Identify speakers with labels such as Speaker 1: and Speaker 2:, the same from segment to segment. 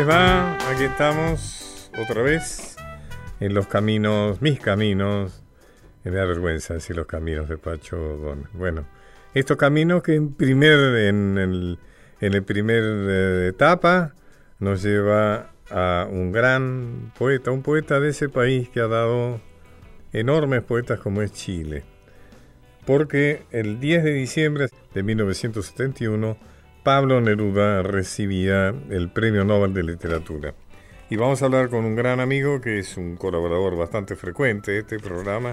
Speaker 1: les va? Aquí estamos otra vez en los caminos, mis caminos. Me da vergüenza decir los caminos de Pacho Don. Bueno, estos caminos que en primer, en el, en el primer eh, etapa nos lleva a un gran poeta, un poeta de ese país que ha dado enormes poetas como es Chile. Porque el 10 de diciembre de 1971 Pablo Neruda recibía el Premio Nobel de Literatura. Y vamos a hablar con un gran amigo que es un colaborador bastante frecuente de este programa,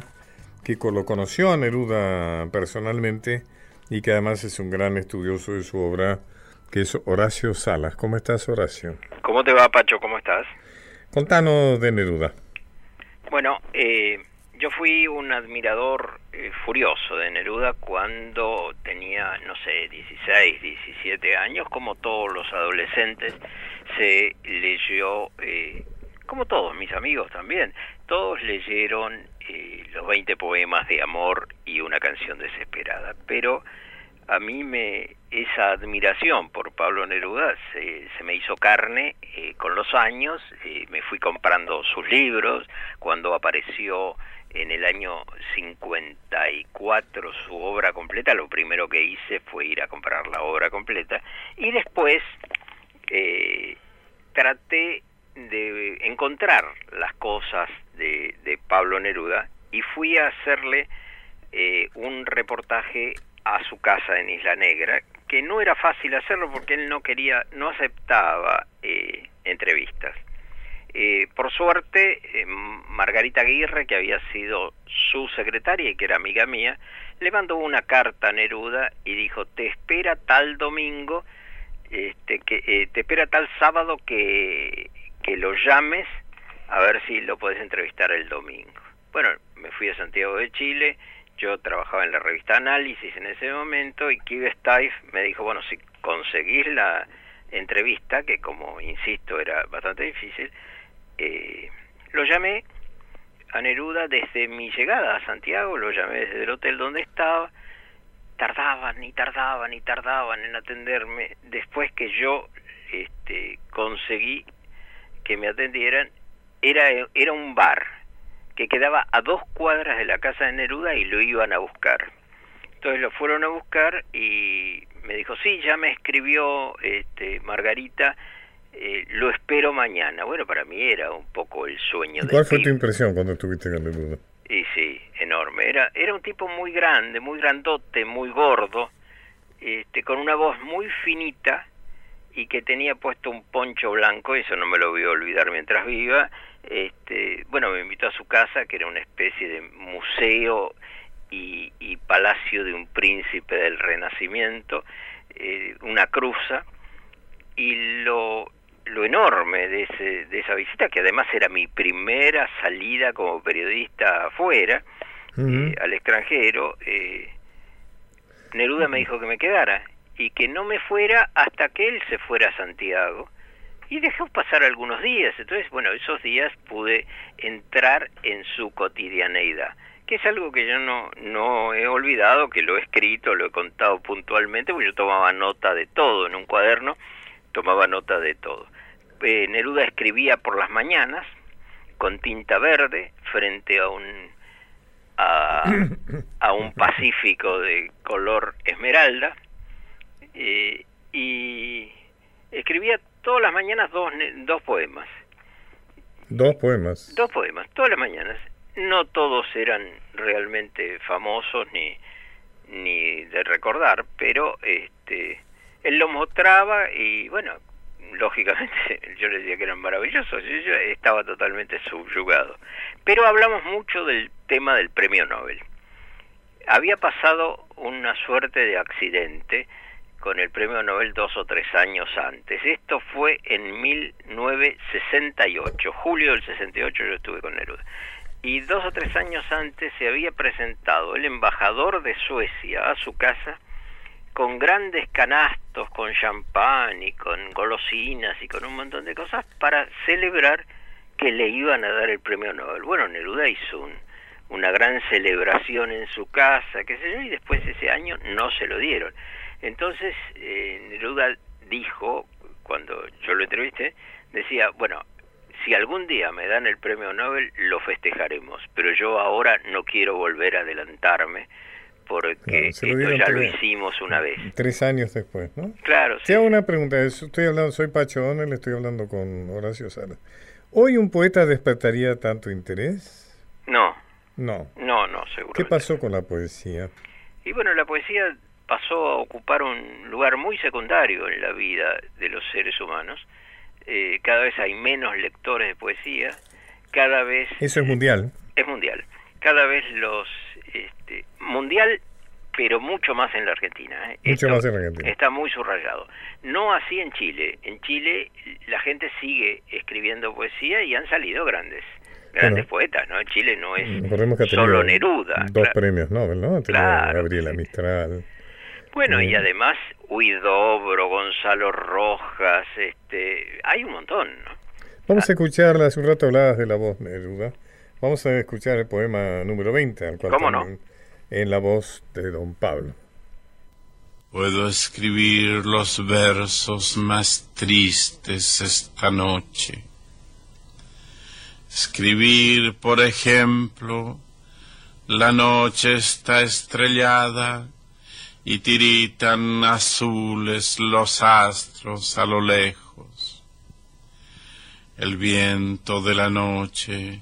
Speaker 1: que lo conoció a Neruda personalmente y que además es un gran estudioso de su obra, que es Horacio Salas. ¿Cómo estás, Horacio?
Speaker 2: ¿Cómo te va, Pacho? ¿Cómo estás?
Speaker 1: Contanos de Neruda.
Speaker 2: Bueno, eh, yo fui un admirador eh, furioso de Neruda cuando tenía, no sé, 16, 17 años, como todos los adolescentes, se leyó, eh, como todos mis amigos también, todos leyeron eh, los 20 poemas de amor y una canción desesperada, pero a mí me esa admiración por Pablo Neruda se, se me hizo carne con los años, me fui comprando sus libros, cuando apareció en el año 54 su obra completa, lo primero que hice fue ir a comprar la obra completa y después eh, traté de encontrar las cosas de, de, Pablo Neruda y fui a hacerle eh, un reportaje a su casa en Isla Negra, que no era fácil hacerlo porque él no quería, no aceptaba eh, entrevistas. Eh, por suerte, eh, Margarita Aguirre, que había sido su secretaria y que era amiga mía, le mandó una carta a Neruda y dijo, te espera tal domingo, este, que, eh, te espera tal sábado que, que lo llames a ver si lo puedes entrevistar el domingo. Bueno, me fui a Santiago de Chile, yo trabajaba en la revista Análisis en ese momento y Kive Staif me dijo, bueno, si conseguís la entrevista, que como insisto era bastante difícil, eh, lo llamé a Neruda desde mi llegada a Santiago, lo llamé desde el hotel donde estaba, tardaban y tardaban y tardaban en atenderme, después que yo este, conseguí que me atendieran, era, era un bar que quedaba a dos cuadras de la casa de Neruda y lo iban a buscar. Entonces lo fueron a buscar y me dijo, sí, ya me escribió este, Margarita eh, lo espero mañana. Bueno, para mí era un poco el sueño.
Speaker 1: ¿Y ¿Cuál fue tu impresión cuando estuviste en Neruda?
Speaker 2: Y sí, enorme. Era, era un tipo muy grande, muy grandote, muy gordo, este, con una voz muy finita y que tenía puesto un poncho blanco, eso no me lo voy a olvidar mientras viva. Este, bueno, me invitó a su casa, que era una especie de museo y, y palacio de un príncipe del Renacimiento, eh, una cruza, y lo, lo enorme de, ese, de esa visita, que además era mi primera salida como periodista afuera, eh, al extranjero, eh, Neruda me dijo que me quedara y que no me fuera hasta que él se fuera a Santiago. Y dejó pasar algunos días, entonces, bueno, esos días pude entrar en su cotidianeidad, que es algo que yo no, no he olvidado, que lo he escrito, lo he contado puntualmente, porque yo tomaba nota de todo en un cuaderno, tomaba nota de todo. Eh, Neruda escribía por las mañanas con tinta verde frente a un a, un pacífico de color esmeralda eh, y escribía todas las mañanas dos, dos poemas.
Speaker 1: Dos poemas.
Speaker 2: Dos poemas, todas las mañanas. No todos eran realmente famosos ni, ni de recordar, pero este él lo mostraba y bueno, lógicamente yo le decía que eran maravillosos, yo estaba totalmente subyugado. Pero hablamos mucho del tema del premio Nobel. Había pasado una suerte de accidente con el premio Nobel dos o tres años antes. Esto fue en 1968, julio del 68 yo estuve con Neruda. Y dos o tres años antes se había presentado el embajador de Suecia a su casa con grandes canastos, con champán y con golosinas y con un montón de cosas para celebrar que le iban a dar el premio Nobel. Bueno, Neruda hizo una gran celebración en su casa, qué sé yo, y después ese año no se lo dieron. Entonces, eh, Neruda dijo, cuando yo lo entrevisté, decía, bueno, si algún día me dan el premio Nobel, lo festejaremos, pero yo ahora no quiero volver a adelantarme porque esto ya lo hicimos una vez.
Speaker 1: Tres años después, ¿no?
Speaker 2: Claro.
Speaker 1: Te hago una pregunta, estoy hablando, soy Pacho Donel, estoy hablando con Horacio Sala. ¿Hoy un poeta despertaría tanto interés?
Speaker 2: No.
Speaker 1: No.
Speaker 2: No, no, seguro.
Speaker 1: ¿Qué pasó con la poesía?
Speaker 2: Y bueno, la poesía pasó a ocupar un lugar muy secundario en la vida de los seres humanos. Eh, cada vez hay menos lectores de poesía, cada vez...
Speaker 1: Eso es mundial.
Speaker 2: Es mundial. Cada vez los... Este, mundial, pero mucho más en la Argentina.
Speaker 1: ¿eh? Mucho más en la Argentina.
Speaker 2: Está muy subrayado. No así en Chile. En Chile la gente sigue escribiendo poesía y han salido grandes grandes poetas, ¿no? Chile no es solo Neruda.
Speaker 1: Dos premios Nobel, ¿no? Claro, Gabriela Mistral.
Speaker 2: Bueno, y además Huidobro, Gonzalo Rojas, este, hay un montón, ¿no?
Speaker 1: Vamos a escucharla, hace un rato hablabas de la voz Neruda. Vamos a escuchar el poema número 20, al cual
Speaker 2: ¿Cómo no?
Speaker 1: en la voz de don Pablo.
Speaker 3: Puedo escribir los versos más tristes esta noche Escribir, por ejemplo, la noche está estrellada y tiritan azules los astros a lo lejos. El viento de la noche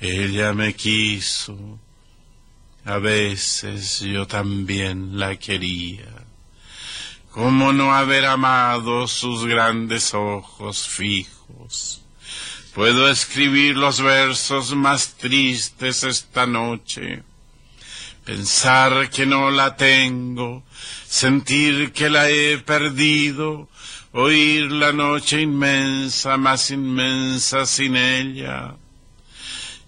Speaker 3: Ella me quiso, a veces yo también la quería. ¿Cómo no haber amado sus grandes ojos fijos? Puedo escribir los versos más tristes esta noche. Pensar que no la tengo, sentir que la he perdido, oír la noche inmensa, más inmensa sin ella.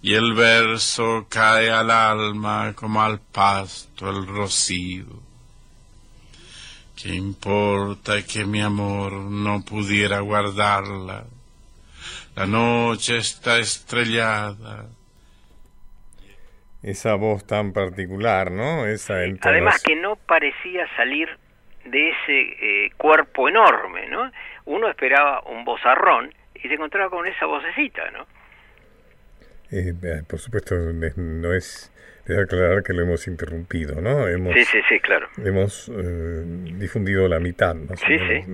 Speaker 3: Y el verso cae al alma como al pasto el rocío. ¿Qué importa que mi amor no pudiera guardarla? La noche está estrellada.
Speaker 1: Esa voz tan particular, ¿no? Esa
Speaker 2: Además que no parecía salir de ese eh, cuerpo enorme, ¿no? Uno esperaba un vozarrón y se encontraba con esa vocecita, ¿no?
Speaker 1: Eh, eh, por supuesto, no es... Debe aclarar que lo hemos interrumpido, ¿no? Hemos,
Speaker 2: sí, sí, sí, claro.
Speaker 1: Hemos difundido la mitad, ¿no?
Speaker 2: Sí, sí.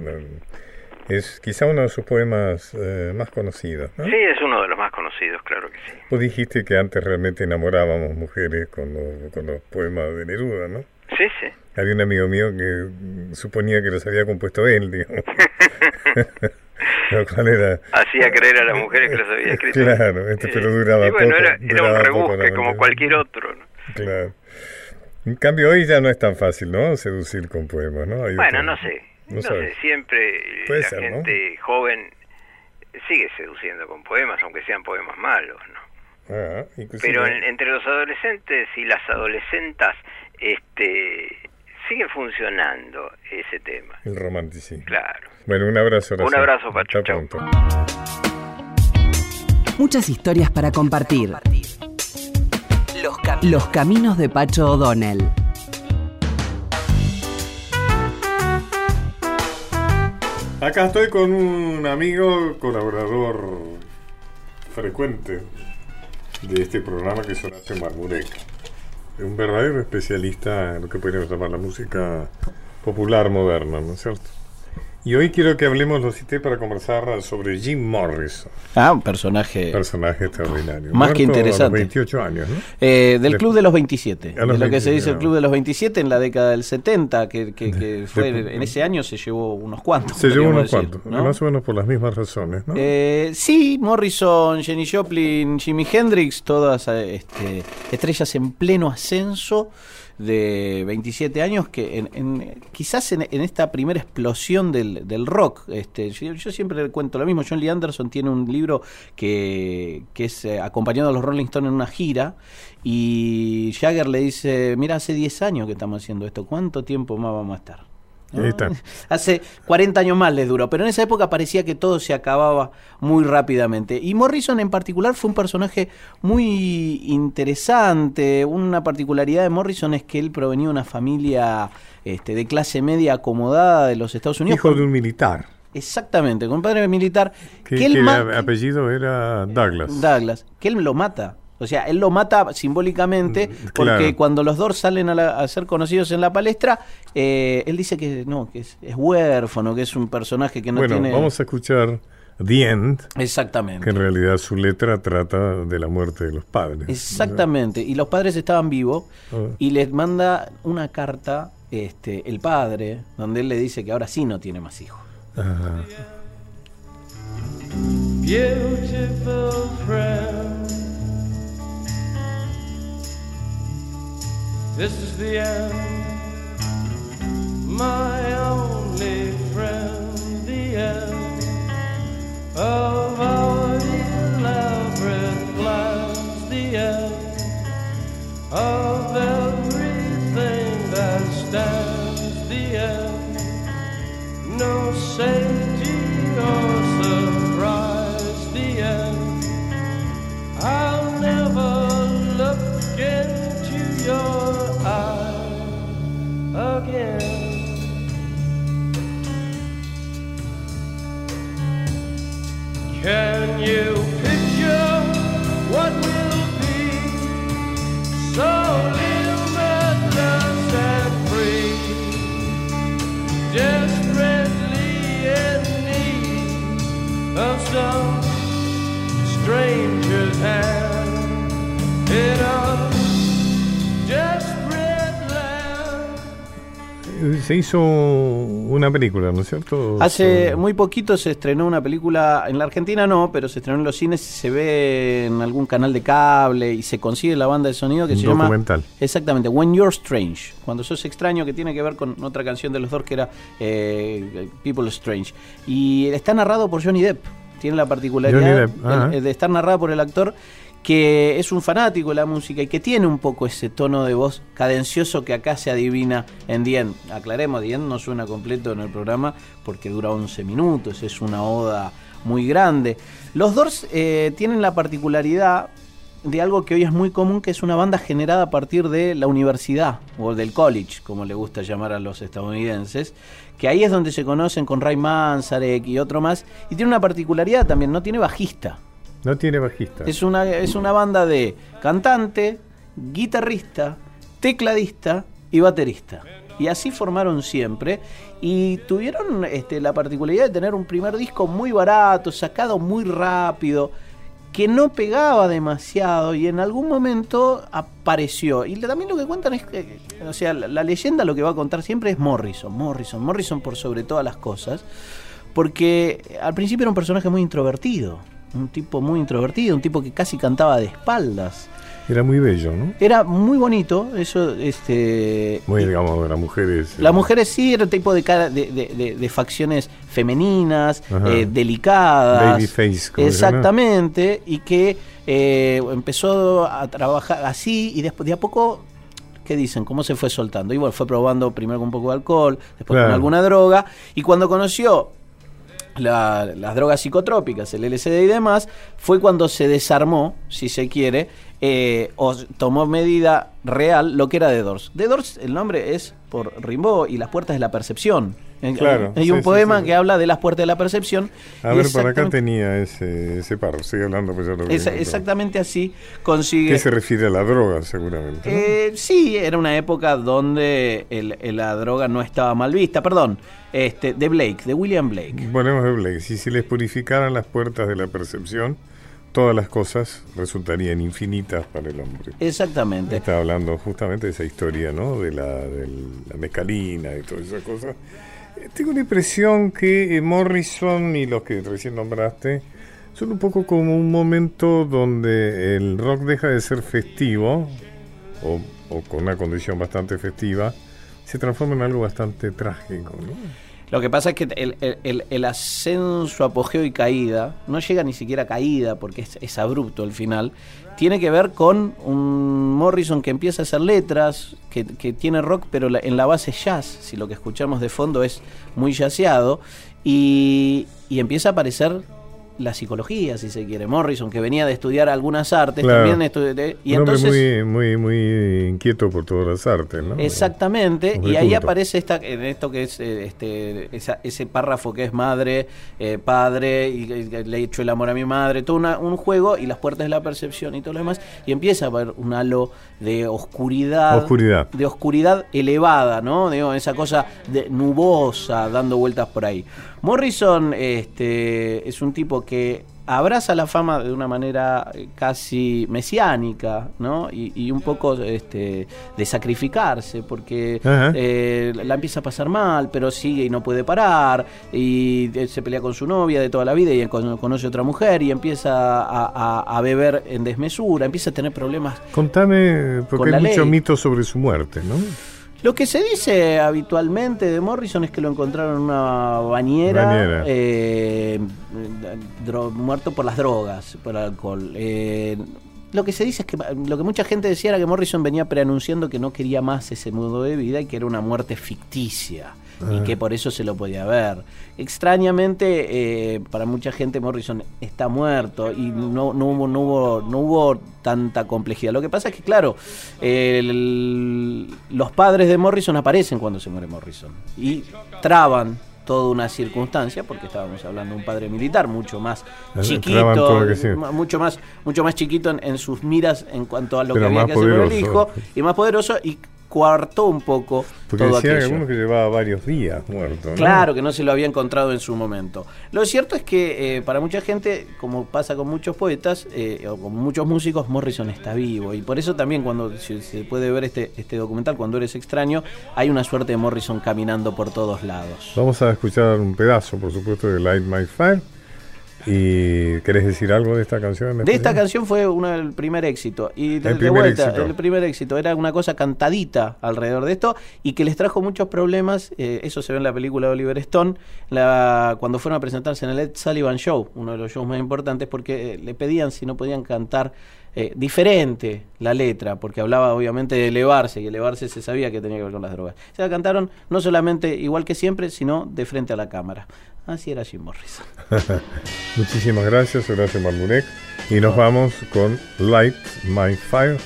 Speaker 1: Es quizá uno de sus poemas eh, más conocidos. ¿no?
Speaker 2: Sí, es uno de los más conocidos, claro que sí.
Speaker 1: Vos dijiste que antes realmente enamorábamos mujeres con los, con los poemas de Neruda, ¿no?
Speaker 2: Sí, sí.
Speaker 1: Había un amigo mío que suponía que los había compuesto él, digamos.
Speaker 2: lo cual era... Hacía creer a las mujeres que los había escrito.
Speaker 1: Claro, este, pero duraba
Speaker 2: y bueno,
Speaker 1: poco.
Speaker 2: Era, era un rebusque como cualquier otro, ¿no?
Speaker 1: Claro. En cambio, hoy ya no es tan fácil, ¿no? Seducir con poemas, ¿no?
Speaker 2: bueno, no sé. No, sé, siempre la gente joven sigue seduciendo con poemas, aunque sean poemas malos, ¿no?
Speaker 1: Ah,
Speaker 2: Pero entre los adolescentes y las adolescentas, este, sigue funcionando ese tema.
Speaker 1: El romanticismo.
Speaker 2: Claro.
Speaker 1: Bueno, un abrazo.
Speaker 2: Un abrazo, Pacho.
Speaker 4: Muchas historias para compartir. Los, Los caminos de Pacho O'Donnell.
Speaker 1: Acá estoy con un amigo, colaborador frecuente de este programa que es Horacio Marmurek. Un verdadero especialista en lo que podríamos llamar la música popular moderna, ¿no es cierto? Y hoy quiero que hablemos, lo cité para conversar sobre Jim Morrison.
Speaker 5: Ah, un personaje.
Speaker 1: Personaje extraordinario.
Speaker 5: Más que interesante.
Speaker 1: A 28 años, ¿no?
Speaker 5: Eh, del Club de los 27. de lo que se dice el Club de los 27 en la década del 70, que, que, fue en ese año se llevó unos cuantos.
Speaker 1: Se llevó unos cuantos, más o menos por las mismas razones, ¿no?
Speaker 5: Eh, sí, Morrison, Jenny Joplin, Jimi Hendrix, todas este, estrellas en pleno ascenso de 27 años que en, quizás en, esta primera explosión del, del, rock. Este, yo, siempre cuento lo mismo. John Lee Anderson tiene un libro que, que es eh, acompañado a los Rolling Stones en una gira y Jagger le dice, mira, hace 10 años que estamos haciendo esto, ¿cuánto tiempo más vamos a estar? Hace 40 años más le duró, pero en esa época parecía que todo se acababa muy rápidamente. Y Morrison en particular fue un personaje muy interesante. Una particularidad de Morrison es que él provenía de una familia este, de clase media acomodada de los Estados Unidos.
Speaker 1: Hijo de un militar.
Speaker 5: Exactamente, con padre militar.
Speaker 1: Que, el apellido era Douglas.
Speaker 5: Douglas, que él lo mata. O sea, él lo mata simbólicamente mm, porque cuando los dos salen a, ser conocidos en la palestra, eh, él dice que no, que es, huérfano, que es un personaje que no
Speaker 1: bueno,
Speaker 5: tiene...
Speaker 1: vamos a escuchar The End.
Speaker 5: Exactamente.
Speaker 1: Que en realidad su letra trata de la muerte de los padres.
Speaker 5: Exactamente. Y los padres estaban vivos ah. y les manda una carta este, el padre, donde él le dice que ahora sí no tiene más hijos. Beautiful friend. This is the end, my only friend, the end of our elaborate plans, the end of everything that stands, the end, no safety
Speaker 1: se hizo una película, ¿no es cierto?
Speaker 5: Hace muy poquito se estrenó una película, en la Argentina no, pero se estrenó en los cines, se ve en algún canal de cable y se consigue la banda de sonido que se
Speaker 1: documental.
Speaker 5: llama... Exactamente, When You're Strange, cuando sos extraño, que tiene que ver con otra canción de los dos que era eh, People Strange. Y está narrado por Johnny Depp, tiene la particularidad de estar narrado por el actor que es un fanático de la música y que tiene un poco ese tono de voz cadencioso que acá se adivina en Dien. Aclaremos, Dien no suena completo en el programa porque dura 11 minutos, es una oda muy grande. Los Doors eh, tienen la particularidad de algo que hoy es muy común, que es una banda generada a partir de la universidad o del college, como le gusta llamar a los estadounidenses, que ahí es donde se conocen con Ray Manzarek y otro más, y tiene una particularidad también, no tiene bajista.
Speaker 1: No tiene bajista.
Speaker 5: Es una, es una banda de cantante, guitarrista, tecladista y baterista. Y así formaron siempre. Y tuvieron este, la particularidad de tener un primer disco muy barato, sacado muy rápido, que no pegaba demasiado y en algún momento apareció. Y también lo que cuentan es que, o sea, la, la leyenda lo que va a contar siempre es Morrison, Morrison, Morrison por sobre todas las cosas. Porque al principio era un personaje muy introvertido un tipo muy introvertido, un tipo que casi cantaba de espaldas.
Speaker 1: Era muy bello, ¿no?
Speaker 5: Era muy bonito, eso, este...
Speaker 1: Muy, digamos, las mujeres...
Speaker 5: Las mujeres sí, era un tipo de, cara, de, de, facciones femeninas, eh, delicadas.
Speaker 1: Babyface.
Speaker 5: Exactamente, y que eh, empezó a trabajar así y después de a poco ¿qué dicen? ¿Cómo se fue soltando? Igual fue probando primero con un poco de alcohol, después con alguna droga, y cuando conoció las drogas psicotrópicas, el LSD y demás, fue cuando se desarmó, si se quiere, eh, o tomó medida real lo que era The Doors. The Doors, el nombre es por Rimbaud y las puertas de la percepción.
Speaker 1: Claro,
Speaker 5: hay un poema que habla de las puertas de la percepción.
Speaker 1: A ver, por acá tenía ese, ese párrafo, sigue hablando. Pues ya lo
Speaker 5: exactamente así consigue...
Speaker 1: ¿Qué se refiere a la droga, seguramente?
Speaker 5: Eh, sí, era una época donde la droga no estaba mal vista. Perdón, este, de Blake, de William Blake.
Speaker 1: Ponemos de Blake. Si se les purificaran las puertas de la percepción, todas las cosas resultarían infinitas para el hombre.
Speaker 5: Exactamente.
Speaker 1: Está hablando justamente de esa historia, ¿no? De la, de la mescalina y todas esas cosas. Tengo la impresión que eh, Morrison y los que recién nombraste son un poco como un momento donde el rock deja de ser festivo, o, o con una condición bastante festiva, se transforma en algo bastante trágico, ¿no?
Speaker 5: Lo que pasa es que el, ascenso, apogeo y caída, no llega ni siquiera a caída porque es, abrupto el final, tiene que ver con un Morrison que empieza a hacer letras, que, tiene rock, pero en la base jazz, si lo que escuchamos de fondo es muy jazzeado, y, y empieza a aparecer la psicología, si se quiere. Morrison, que venía de estudiar algunas artes, también
Speaker 1: y entonces muy, muy, muy inquieto por todas las artes, ¿no?
Speaker 5: Exactamente, y ahí aparece esta, en esto que es eh, este, ese párrafo que es madre, eh, padre, y, le he hecho el amor a mi madre, todo un juego y las puertas de la percepción y todo lo demás, y empieza a haber un halo de oscuridad,
Speaker 1: oscuridad.
Speaker 5: de oscuridad elevada, ¿no? Digo, esa cosa de nubosa dando vueltas por ahí. Morrison este, es un tipo que abraza la fama de una manera eh, casi mesiánica, ¿no? Y, un poco este, de sacrificarse, porque eh, la empieza a pasar mal, pero sigue y no puede parar, y eh, se pelea con su novia de toda la vida y conoce otra mujer y empieza a, beber en desmesura, empieza a tener problemas.
Speaker 1: Contame, porque hay mucho mito sobre su muerte, ¿no?
Speaker 5: Lo que se dice habitualmente de Morrison es que lo encontraron en una bañera, eh, muerto por las drogas, por alcohol. Eh, lo que se dice es que lo que mucha gente decía era que Morrison venía preanunciando que no quería más ese modo de vida y que era una muerte ficticia y que por eso se lo podía ver. Extrañamente, eh, para mucha gente Morrison está muerto y no, no, hubo, no, hubo, no hubo tanta complejidad. Lo que pasa es que, claro, los padres de Morrison aparecen cuando se muere Morrison y traban toda una circunstancia, porque estábamos hablando de un padre militar mucho más chiquito, mucho más, mucho más chiquito en, sus miras en cuanto a lo que había que hacer con el hijo, y más poderoso, y cuartó un poco
Speaker 1: Porque todo decían aquello. que llevaba varios días muerto.
Speaker 5: Claro, que no se lo había encontrado en su momento. Lo cierto es que eh, para mucha gente, como pasa con muchos poetas eh, o con muchos músicos, Morrison está vivo. Y por eso también cuando se, puede ver este, este documental, cuando eres extraño, hay una suerte de Morrison caminando por todos lados.
Speaker 1: Vamos a escuchar un pedazo, por supuesto, de Light My Fire. ¿Y querés decir algo de esta canción?
Speaker 5: De esta canción fue uno, el primer éxito. Y de, el, primer éxito. el primer éxito. Era una cosa cantadita alrededor de esto y que les trajo muchos problemas. Eh, eso se ve en la película de Oliver Stone, la, cuando fueron a presentarse en el Ed Sullivan Show, uno de los shows más importantes, porque eh, le pedían si no podían cantar eh, diferente la letra, porque hablaba obviamente de elevarse, y elevarse se sabía que tenía que ver con las drogas. Se la cantaron no solamente igual que siempre, sino de frente a la cámara. Así era Jim Morrison.
Speaker 1: Muchísimas gracias, gracias Marmunek. Y nos vamos con Light My Fire,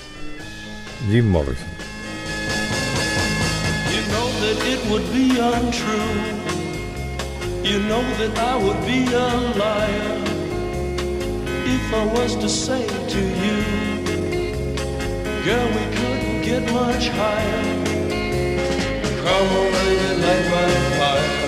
Speaker 1: Jim Morrison. You know that it would be untrue. You know that I would be a liar if I was to say to you, girl, we couldn't get much higher. Come on, baby, light my fire.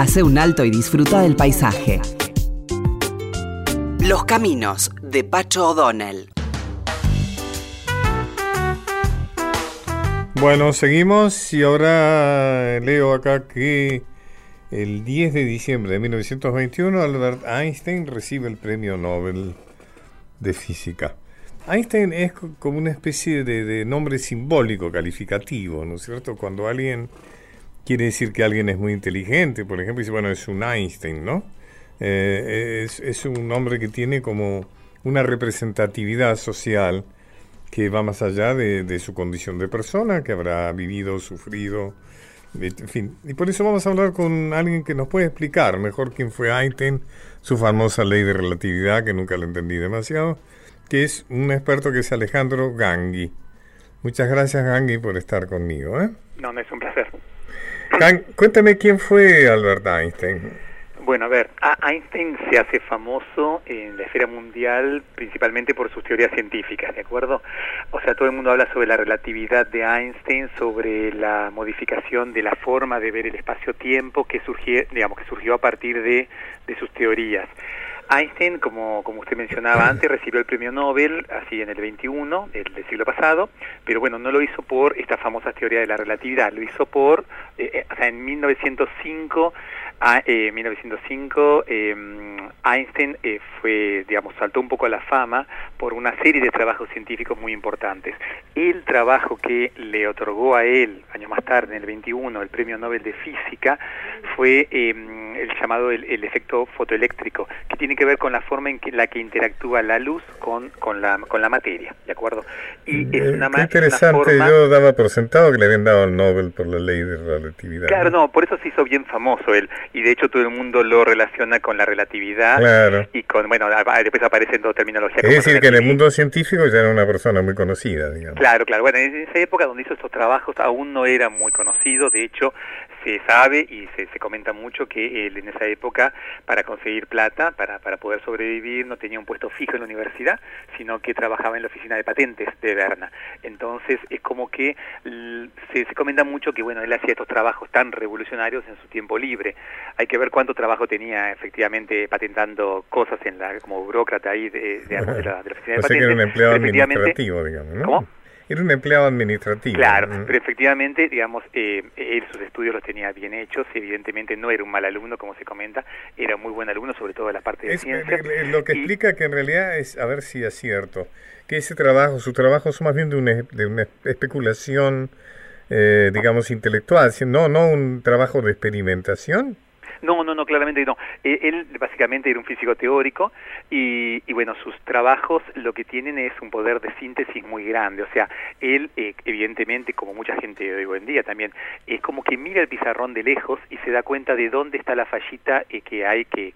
Speaker 4: Hace un alto y disfruta del paisaje. Los caminos de Pacho O'Donnell.
Speaker 1: Bueno, seguimos y ahora leo acá que el 10 de diciembre de 1921, Albert Einstein recibe el premio Nobel de Física. Einstein es como una especie de, nombre simbólico, calificativo, ¿no es cierto? Cuando alguien quiere decir que alguien es muy inteligente, por ejemplo, dice, bueno, es un Einstein, ¿no? Eh, es, un nombre que tiene como una representatividad social que va más allá de, su condición de persona, que habrá vivido, sufrido, en fin, y por eso vamos a hablar con alguien que nos puede explicar mejor quién fue Einstein, su famosa ley de relatividad, que nunca la entendí demasiado, que es un experto que es Alejandro Gangui. Muchas gracias, Gangui, por estar conmigo. ¿eh?
Speaker 6: No, me es un placer.
Speaker 1: Cuéntame quién fue Albert Einstein.
Speaker 6: Bueno, a ver, Einstein se hace famoso en la esfera mundial principalmente por sus teorías científicas, ¿de acuerdo? O sea, todo el mundo habla sobre la relatividad de Einstein, sobre la modificación de la forma de ver el espacio-tiempo que surgió, digamos, que surgió a partir de, de sus teorías. Einstein, como, como usted mencionaba antes, recibió el premio Nobel, así en el 21 del, siglo pasado, pero bueno, no lo hizo por esta famosa teoría de la relatividad, lo hizo por, eh, eh, o sea, en 1905 en 1905 eh, Einstein eh, fue, digamos, saltó un poco a la fama por una serie de trabajos científicos muy importantes. El trabajo que le otorgó a él, años más tarde, en el 21, el Premio Nobel de Física, fue em, el llamado el, efecto fotoeléctrico, que tiene que ver con la forma en que, la que interactúa la luz con, con, la, con la materia, ¿de acuerdo?
Speaker 1: Y es eh, una, Qué interesante, yo daba por sentado que le habían dado el Nobel por la ley de relatividad.
Speaker 6: Claro, no, por eso se hizo bien famoso él y de hecho todo el mundo lo relaciona con la relatividad y con, bueno, después aparece en toda terminología.
Speaker 1: Es decir, que en el mundo científico ya era una persona muy conocida, digamos.
Speaker 6: Claro, claro, bueno, en esa época donde hizo estos trabajos aún no era muy conocido, de hecho se sabe y se, se comenta mucho que él en esa época para conseguir plata, para, para poder sobrevivir, no tenía un puesto fijo en la universidad, sino que trabajaba en la oficina de patentes de Berna. Entonces es como que se, se comenta mucho que bueno, él hacía estos trabajos tan revolucionarios en su tiempo libre. Hay que ver cuánto trabajo tenía efectivamente patentando cosas en la como burócrata ahí de, de, la, de oficina de patentes.
Speaker 1: que era un empleado administrativo, digamos, ¿no?
Speaker 6: ¿Cómo?
Speaker 1: Era un empleado administrativo.
Speaker 6: Claro, pero efectivamente, digamos, eh, él sus estudios los tenía bien hechos, evidentemente no era un mal alumno, como se comenta, era muy buen alumno, sobre todo en la parte de ciencia.
Speaker 1: Lo que explica que en realidad es, a ver si es cierto, que ese trabajo, su trabajo es más bien de una, de una especulación, eh, digamos, intelectual, no, no un trabajo de experimentación.
Speaker 6: No, no, no, claramente no. Eh, él básicamente era un físico teórico y, y, bueno, sus trabajos lo que tienen es un poder de síntesis muy grande. O sea, él eh, evidentemente, como mucha gente hoy en día también, es como que mira el pizarrón de lejos y se da cuenta de dónde está la fallita eh, que hay, que,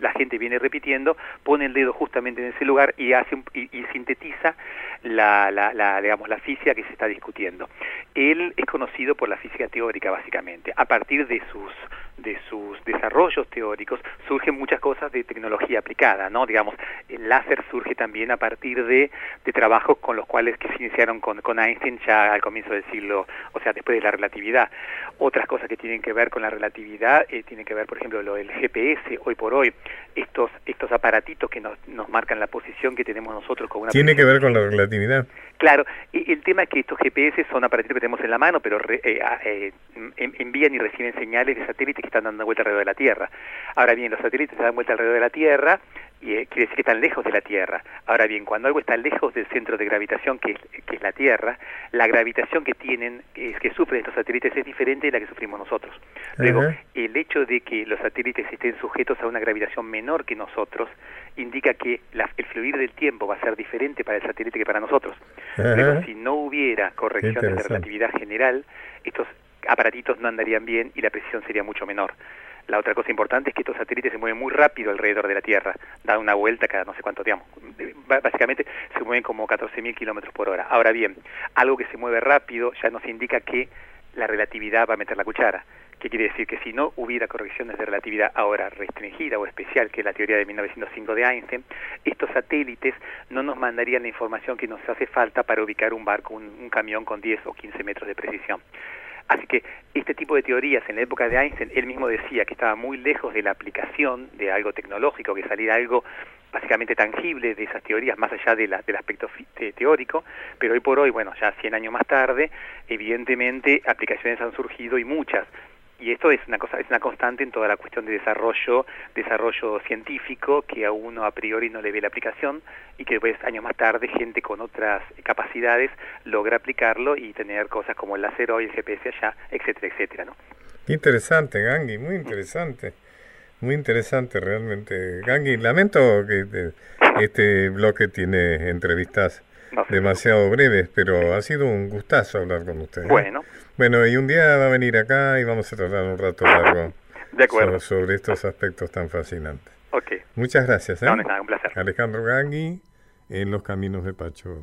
Speaker 6: la gente viene repitiendo, pone el dedo justamente en ese lugar y hace y, y, sintetiza la, la, la, digamos, la física que se está discutiendo. Él es conocido por la física teórica, básicamente. A partir de sus de sus desarrollos teóricos surgen muchas cosas de tecnología aplicada, ¿no? Digamos, el láser surge también a partir de, de trabajos con los cuales que se iniciaron con, con Einstein ya al comienzo del siglo, o sea, después de la relatividad. Otras cosas que tienen que ver con la relatividad eh, tienen que ver, por ejemplo, lo del GPS, hoy por hoy, estos, estos aparatitos que nos, nos marcan la posición que tenemos nosotros con una...
Speaker 1: Tiene que ver con la relatividad.
Speaker 6: Claro, y el tema es que estos GPS son aparatitos que tenemos en la mano, pero eh, eh, envían y reciben señales de satélites que están dando vuelta alrededor de la Tierra. Ahora bien, los satélites se dan vuelta alrededor de la Tierra y eh, quiere decir que están lejos de la Tierra. Ahora bien, cuando algo está lejos del centro de gravitación, que es, que es la Tierra, la gravitación que tienen, que, que sufren estos satélites es diferente de la que sufrimos nosotros. Luego, el hecho de que los satélites estén sujetos a una gravitación menor que nosotros indica que la, el fluir del tiempo va a ser diferente para el satélite que para nosotros. Luego, si no hubiera correcciones de relatividad general, estos aparatitos no andarían bien y la precisión sería mucho menor. La otra cosa importante es que estos satélites se mueven muy rápido alrededor de la Tierra, dan una vuelta cada no sé cuánto, digamos, básicamente se mueven como 14.000 kilómetros por hora. Ahora bien, algo que se mueve rápido ya nos indica que la relatividad va a meter la cuchara. ¿Qué quiere decir? Que si no hubiera correcciones de relatividad ahora restringida o especial, que es la teoría de 1905 de Einstein, estos satélites no nos mandarían la información que nos hace falta para ubicar un barco, un, camión con 10 o 15 metros de precisión. Así que este tipo de teorías en la época de Einstein, él mismo decía que estaba muy lejos de la aplicación de algo tecnológico, que saliera algo básicamente tangible de esas teorías, más allá de la, del aspecto teórico, pero hoy por hoy, bueno, ya 100 años más tarde, evidentemente aplicaciones han surgido y muchas y esto es una cosa es una constante en toda la cuestión de desarrollo desarrollo científico que a uno a priori no le ve la aplicación y que después años más tarde gente con otras capacidades logra aplicarlo y tener cosas como el láser hoy el GPS allá etcétera etcétera no
Speaker 1: interesante Gangi muy interesante. Muy interesante realmente. Gangi lamento que este bloque tiene entrevistas demasiado breves pero ha sido un gustazo hablar con usted ¿eh?
Speaker 6: bueno
Speaker 1: bueno, y un día va a venir acá y vamos a tratar un rato largo
Speaker 6: de acuerdo.
Speaker 1: Sobre, estos aspectos tan fascinantes.
Speaker 6: Ok.
Speaker 1: Muchas gracias. ¿eh?
Speaker 6: No, no nada, un placer.
Speaker 1: Alejandro Gangui en Los Caminos de Pacho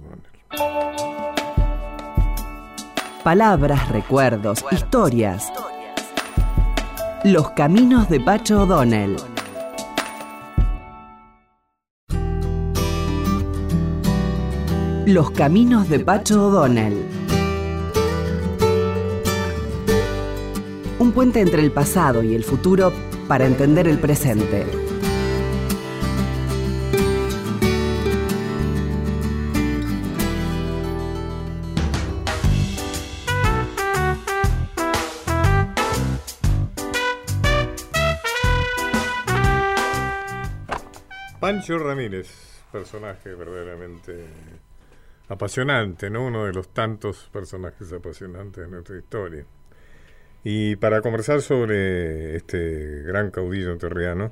Speaker 4: Palabras, recuerdos, historias. Los caminos de Pacho O'Donnell. Los caminos de Pacho O'Donnell. Un puente entre el pasado y el futuro para entender el presente.
Speaker 1: Pancho Ramírez, personaje verdaderamente apasionante, ¿no? Uno de los tantos personajes apasionantes de nuestra historia. Y para conversar sobre este gran caudillo enterriano,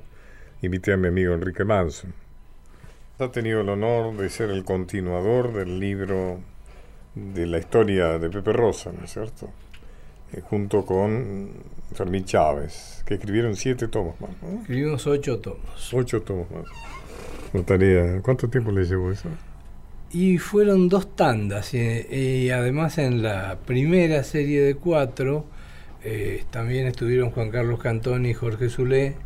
Speaker 1: invité a mi amigo Enrique Manson. Ha tenido el honor de ser el continuador del libro de la historia de Pepe Rosa, ¿no es cierto? Eh, junto con Fermín Chávez, que escribieron siete tomos más.
Speaker 7: Escribimos ocho tomos.
Speaker 1: Ocho tomos más. Notaría, ¿Cuánto tiempo le llevó eso?
Speaker 7: Y fueron dos tandas, y, además en la primera serie de cuatro eh, también estuvieron Juan Carlos Cantón y Jorge Zulé.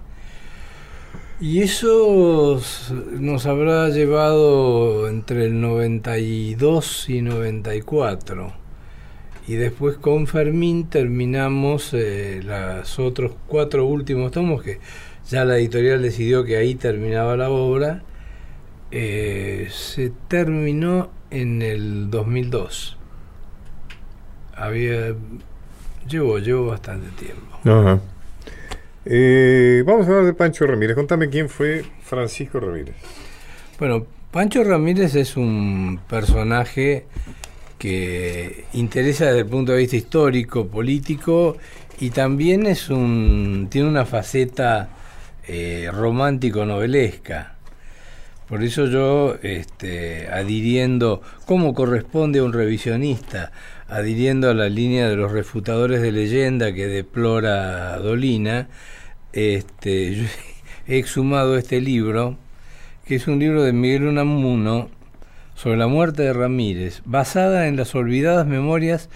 Speaker 7: Y eso nos habrá llevado entre el 92 y 94. Y después con Fermín terminamos eh, los otros cuatro últimos tomos, que ya la editorial decidió que ahí terminaba la obra eh, se terminó en el 2002. Había. Llevo, llevo bastante tiempo.
Speaker 1: Eh, vamos a hablar de Pancho Ramírez. Contame quién fue Francisco Ramírez.
Speaker 7: Bueno, Pancho Ramírez es un personaje que interesa desde el punto de vista histórico, político y también es un tiene una faceta eh, romántico novelesca. Por eso yo, este, adhiriendo, como corresponde a un revisionista, adhiriendo a la línea de los refutadores de leyenda que deplora Dolina, este, he exhumado este libro, que es un libro de Miguel Unamuno sobre la muerte de Ramírez, basada en las olvidadas memorias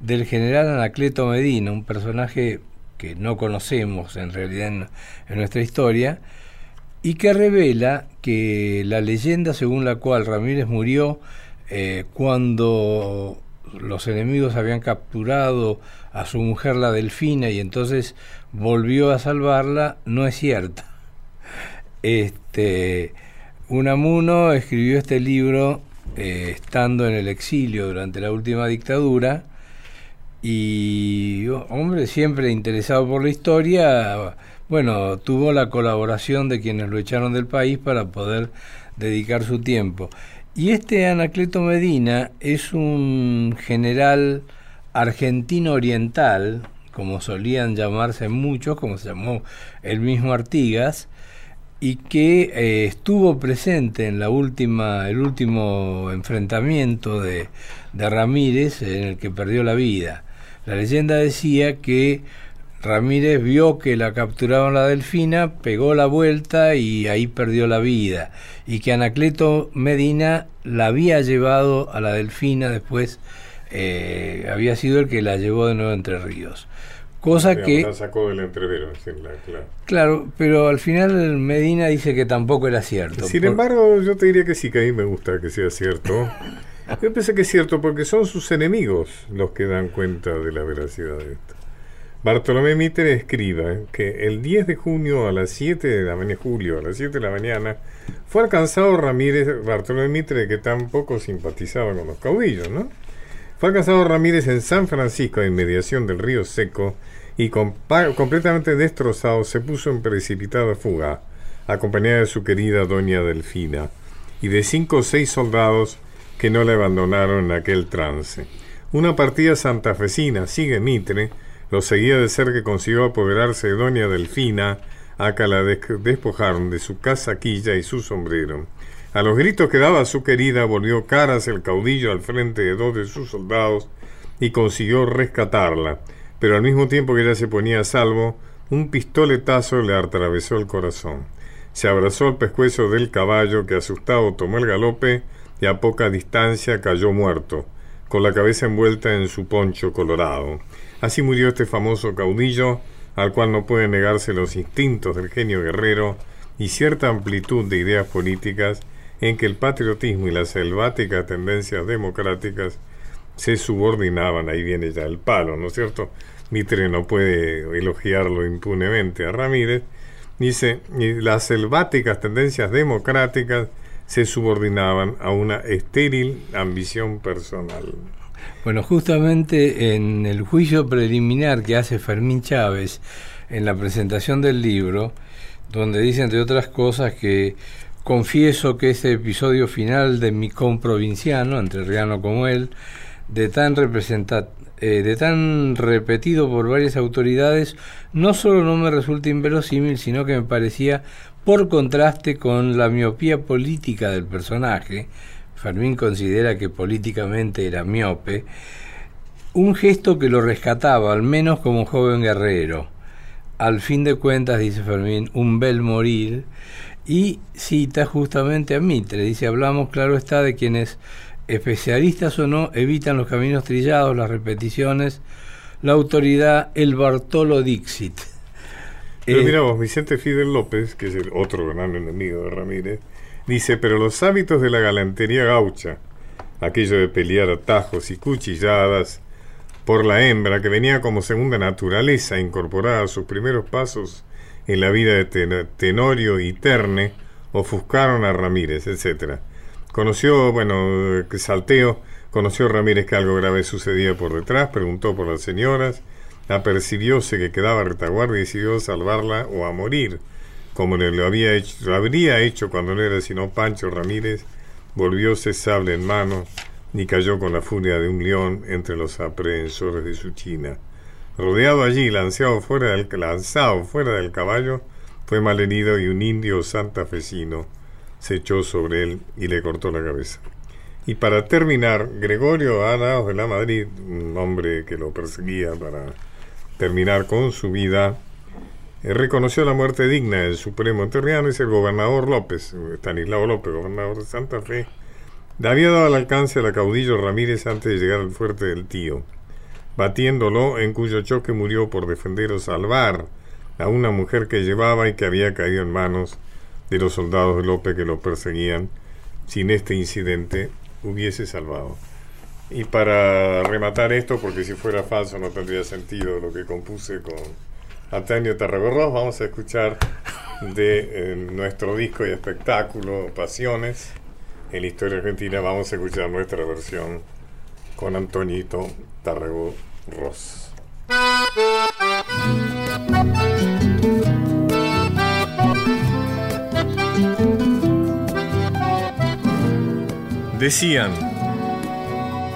Speaker 7: del general Anacleto Medina, un personaje que no conocemos en realidad en nuestra historia, y que revela que la leyenda según la cual Ramírez murió eh, cuando los enemigos habían capturado a su mujer la delfina y entonces volvió a salvarla no es cierta. Este, Unamuno escribió este libro eh, estando en el exilio durante la última dictadura y, hombre, siempre interesado por la historia, bueno, tuvo la colaboración de quienes lo echaron del país para poder dedicar su tiempo. Y este Anacleto Medina es un general argentino oriental, como solían llamarse muchos, como se llamó el mismo Artigas, y que eh, estuvo presente en la última, el último enfrentamiento de, de Ramírez en el que perdió la vida. La leyenda decía que Ramírez vio que la capturaban la delfina, pegó la vuelta y ahí perdió la vida. Y que Anacleto Medina la había llevado a la delfina después, eh, había sido el que la llevó de nuevo Entre Ríos. Cosa que...
Speaker 1: La sacó del entrevero,
Speaker 7: claro. claro, pero al final Medina dice que tampoco era cierto.
Speaker 1: Sin embargo, yo te diría que sí, que a mí me gusta que sea cierto. Yo pensé que es cierto porque son sus enemigos los que dan cuenta de la veracidad de esto. Bartolomé Mitre escriba que el 10 de junio a las 7 de la mañana, julio a las 7 de la mañana, fue alcanzado Ramírez, Bartolomé Mitre, que tampoco simpatizaba con los caudillos, ¿no? Fue alcanzado Ramírez en San Francisco, a inmediación del río Seco, y completamente destrozado se puso en precipitada fuga, acompañada de su querida doña Delfina, y de cinco o seis soldados que no le abandonaron en aquel trance. Una partida santafesina, sigue Mitre, lo seguía de ser que consiguió apoderarse de doña Delfina, acá la despojaron de su casaquilla y su sombrero. A los gritos que daba su querida volvió caras el caudillo al frente de dos de sus soldados y consiguió rescatarla, pero al mismo tiempo que ella se ponía a salvo, un pistoletazo le atravesó el corazón. Se abrazó al pescuezo del caballo que asustado tomó el galope y a poca distancia cayó muerto, con la cabeza envuelta en su poncho colorado. Así murió este famoso caudillo, al cual no pueden negarse los instintos del genio guerrero y cierta amplitud de ideas políticas en que el patriotismo y las selváticas tendencias democráticas se subordinaban, ahí viene ya el palo, ¿no es cierto? Mitre no puede elogiarlo impunemente a Ramírez, dice, las selváticas tendencias democráticas se subordinaban a una estéril ambición personal.
Speaker 7: Bueno, justamente en el juicio preliminar que hace Fermín Chávez en la presentación del libro, donde dice entre otras cosas que confieso que este episodio final de mi comprovinciano, entrerriano como él, de tan eh, de tan repetido por varias autoridades, no solo no me resulta inverosímil, sino que me parecía, por contraste con la miopía política del personaje, Fermín considera que políticamente era miope, un gesto que lo rescataba, al menos como joven guerrero. Al fin de cuentas, dice Fermín, un bel morir, y cita justamente a Mitre. Dice, hablamos, claro está, de quienes, especialistas o no, evitan los caminos trillados, las repeticiones, la autoridad, el Bartolo Dixit.
Speaker 1: Pero eh, mira vos, Vicente Fidel López, que es el otro gran enemigo de Ramírez, dice, pero los hábitos de la galantería gaucha, aquello de pelear atajos y cuchilladas por la hembra, que venía como segunda naturaleza incorporada a sus primeros pasos en la vida de Tenorio y Terne, ofuscaron a Ramírez, etc. Conoció, bueno, Salteo, conoció Ramírez que algo grave sucedía por detrás, preguntó por las señoras, apercibióse que quedaba retaguardia y decidió salvarla o a morir, como lo, había hecho, lo habría hecho cuando no era sino Pancho Ramírez, volvióse sable en mano y cayó con la furia de un león entre los aprehensores de su china. Rodeado allí, lanzado fuera del, lanzado fuera del caballo, fue malherido y un indio santafesino se echó sobre él y le cortó la cabeza. Y para terminar, Gregorio Araos de la Madrid, un hombre que lo perseguía para terminar con su vida, reconoció la muerte digna del Supremo Enterriano y el gobernador López, Estanislao López, gobernador de Santa Fe, le había dado al alcance al caudillo Ramírez antes de llegar al fuerte del tío batiéndolo, en cuyo choque murió por defender o salvar a una mujer que llevaba y que había caído en manos de los soldados de López que lo perseguían. Sin este incidente hubiese salvado. Y para rematar esto, porque si fuera falso no tendría sentido lo que compuse con Antonio Tarragorros, vamos a escuchar de eh, nuestro disco y espectáculo Pasiones en la historia argentina, vamos a escuchar nuestra versión con Antonito Tarrego Ross. Decían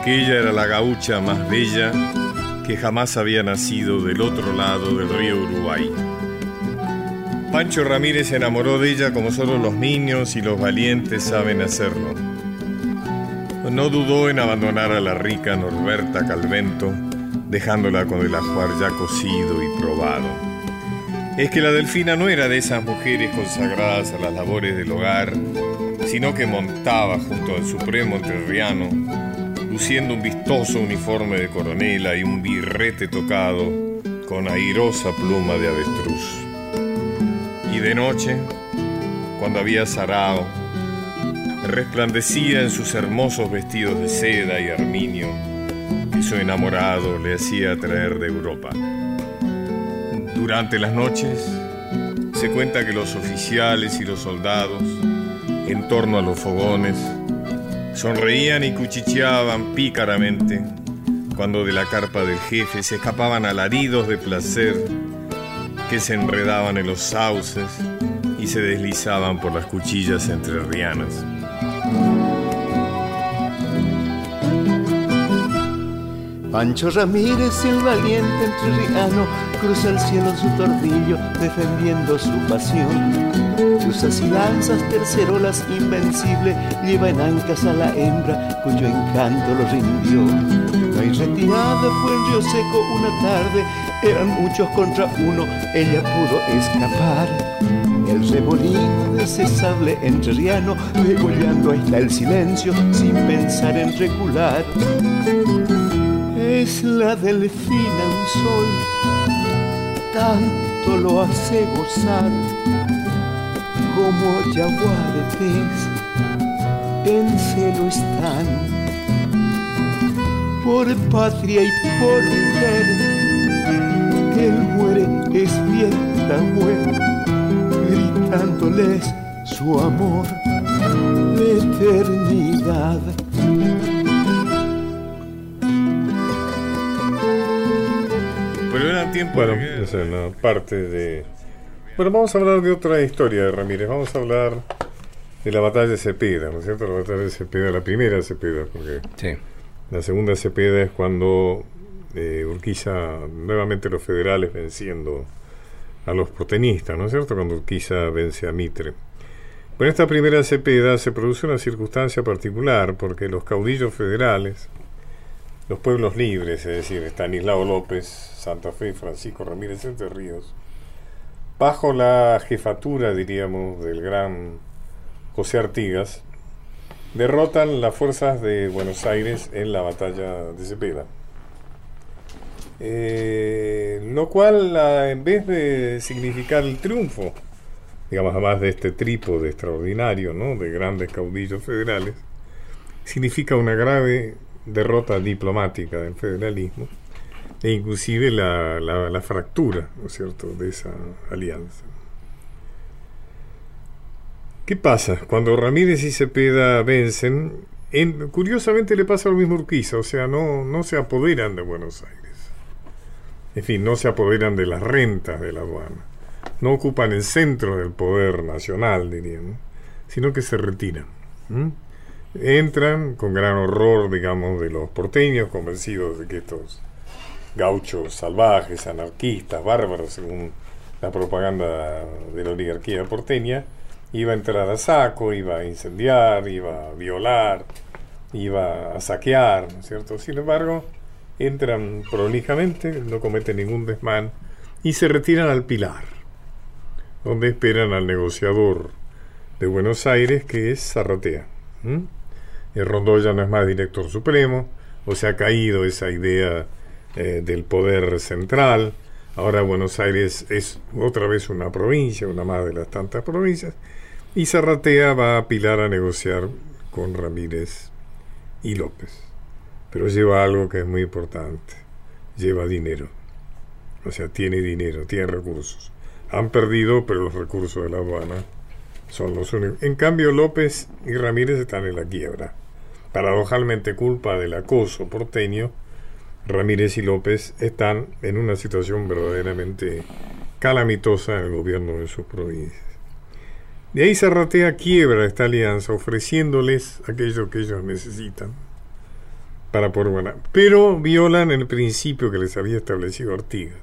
Speaker 1: que ella era la gaucha más bella que jamás había nacido del otro lado del río Uruguay. Pancho Ramírez se enamoró de ella como solo los niños y los valientes saben hacerlo no dudó en abandonar a la rica Norberta Calvento, dejándola con el ajuar ya cocido y probado. Es que la delfina no era de esas mujeres consagradas a las labores del hogar, sino que montaba junto al supremo entrerriano, un vistoso uniforme de coronela y un birrete tocado con airosa pluma de avestruz. Y de noche, cuando había sarao, resplandecía en sus hermosos vestidos de seda y arminio que su enamorado le hacía traer de Europa. Durante las noches se cuenta que los oficiales y los soldados, en torno a los fogones, sonreían y cuchicheaban pícaramente cuando de la carpa del jefe se escapaban alaridos de placer que se enredaban en los sauces y se deslizaban por las cuchillas entrerrianas.
Speaker 8: Pancho Ramírez, el valiente entrerriano, cruza el cielo su tordillo, defendiendo su pasión. Cruzas y lanzas, tercerolas invencible, lleva en ancas a la hembra, cuyo encanto lo rindió. No hay retirada, fue el río seco una tarde, eran muchos contra uno, ella pudo escapar. El remolino de ese sable entrerriano, degollando hasta el silencio, sin pensar en recular es la delfina un sol tanto lo hace gozar como yaguaretes en celo están. Por patria y por mujer él muere es fiesta buena gritándoles su amor de eternidad.
Speaker 1: Pero era tiempo bueno, es una parte de... Bueno, vamos a hablar de otra historia de Ramírez. Vamos a hablar de la batalla de Cepeda, ¿no es cierto? La batalla de Cepeda, la primera Cepeda, porque
Speaker 7: sí.
Speaker 1: la segunda Cepeda es cuando eh, Urquiza, nuevamente los federales venciendo a los porteñistas, ¿no es cierto? Cuando Urquiza vence a Mitre. Con esta primera Cepeda se produce una circunstancia particular porque los caudillos federales, los pueblos libres, es decir, Estanislao López, Santa Fe, Francisco Ramírez Entre Ríos, bajo la jefatura, diríamos, del gran José Artigas, derrotan las fuerzas de Buenos Aires en la batalla de Cepeda. Eh, lo cual, en vez de significar el triunfo, digamos, además de este trípode extraordinario, ¿no? de grandes caudillos federales, significa una grave derrota diplomática del federalismo e inclusive la, la, fractura, ¿no es cierto?, de esa alianza. ¿Qué pasa? Cuando Ramírez y Cepeda vencen, en, curiosamente le pasa lo mismo a Urquiza, o sea, no, no se apoderan de Buenos Aires. En fin, no se apoderan de las rentas de la aduana. No ocupan el centro del poder nacional, diríamos, sino que se retiran. Entran con gran horror, digamos, de los porteños, convencidos de que estos gauchos salvajes, anarquistas, bárbaros, según la propaganda de la oligarquía porteña, iba a entrar a saco, iba a incendiar, iba a violar, iba a saquear, ¿no es cierto? Sin embargo, entran prolijamente, no cometen ningún desmán y se retiran al Pilar, donde esperan al negociador de Buenos Aires, que es Zarratea. El Rondó ya no es más director supremo, o se ha caído esa idea eh, del poder central. Ahora Buenos Aires es otra vez una provincia, una más de las tantas provincias. Y Zarratea va a Pilar a negociar con Ramírez y López. Pero lleva algo que es muy importante. Lleva dinero. O sea, tiene dinero, tiene recursos. Han perdido, pero los recursos de la aduana son los únicos. En cambio, López y Ramírez están en la quiebra. Paradojalmente, culpa del acoso porteño, Ramírez y López están en una situación verdaderamente calamitosa en el gobierno de sus provincias. De ahí Zarratea quiebra esta alianza ofreciéndoles aquello que ellos necesitan para poder ganar. Pero violan el principio que les había establecido Artigas,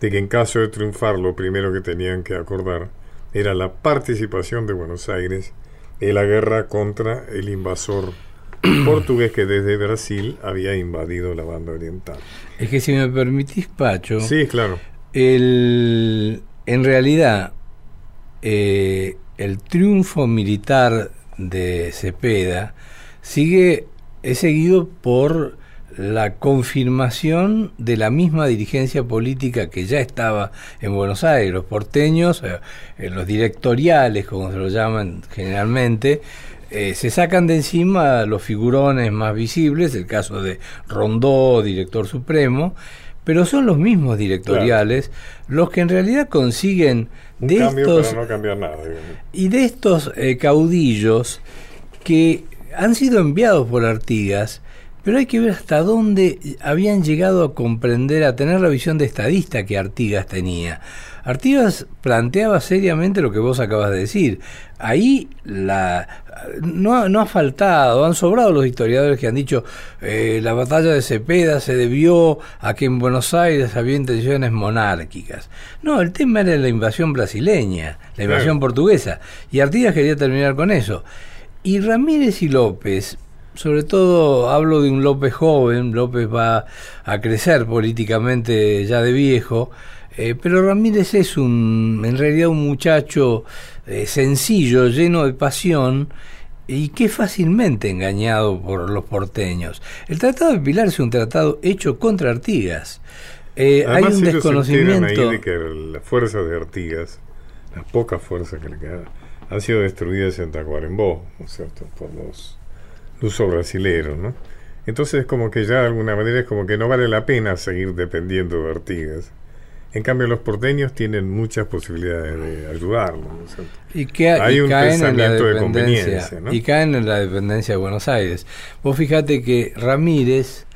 Speaker 1: de que en caso de triunfar lo primero que tenían que acordar era la participación de Buenos Aires en la guerra contra el invasor portugués que desde Brasil había invadido la banda oriental.
Speaker 7: Es que si me permitís, Pacho.
Speaker 1: Sí, claro.
Speaker 7: El, en realidad, eh, el triunfo militar de Cepeda sigue, es seguido por la confirmación de la misma dirigencia política que ya estaba en Buenos Aires, los porteños, eh, en los directoriales, como se lo llaman generalmente, eh, se sacan de encima los figurones más visibles, el caso de Rondó, director supremo, pero son los mismos directoriales los que en realidad consiguen
Speaker 1: de estos
Speaker 7: y de estos eh, caudillos que han sido enviados por Artigas, pero hay que ver hasta dónde habían llegado a comprender, a tener la visión de estadista que Artigas tenía. Artigas planteaba seriamente lo que vos acabas de decir. Ahí la, no, no ha faltado, han sobrado los historiadores que han dicho eh, la batalla de Cepeda se debió a que en Buenos Aires había intenciones monárquicas. No, el tema era la invasión brasileña, la invasión portuguesa. Y Artigas quería terminar con eso. Y Ramírez y López, sobre todo hablo de un López joven, López va a crecer políticamente ya de viejo, eh, pero Ramírez es un, en realidad un muchacho eh, sencillo, lleno de pasión y que fácilmente engañado por los porteños. El Tratado de Pilar es un tratado hecho contra Artigas. Eh, hay un desconocimiento.
Speaker 1: Ahí de que las fuerzas de Artigas, las pocas fuerzas que le quedan, han sido destruidas en Tacuarembó, ¿no es cierto? Por los lusos brasileños, ¿no? Entonces, como que ya de alguna manera es como que no vale la pena seguir dependiendo de Artigas. En cambio, los porteños tienen muchas posibilidades de ayudarlo.
Speaker 7: Y que hay un pensamiento de conveniencia. Y caen en la dependencia de Buenos Aires. Vos fíjate que Ramírez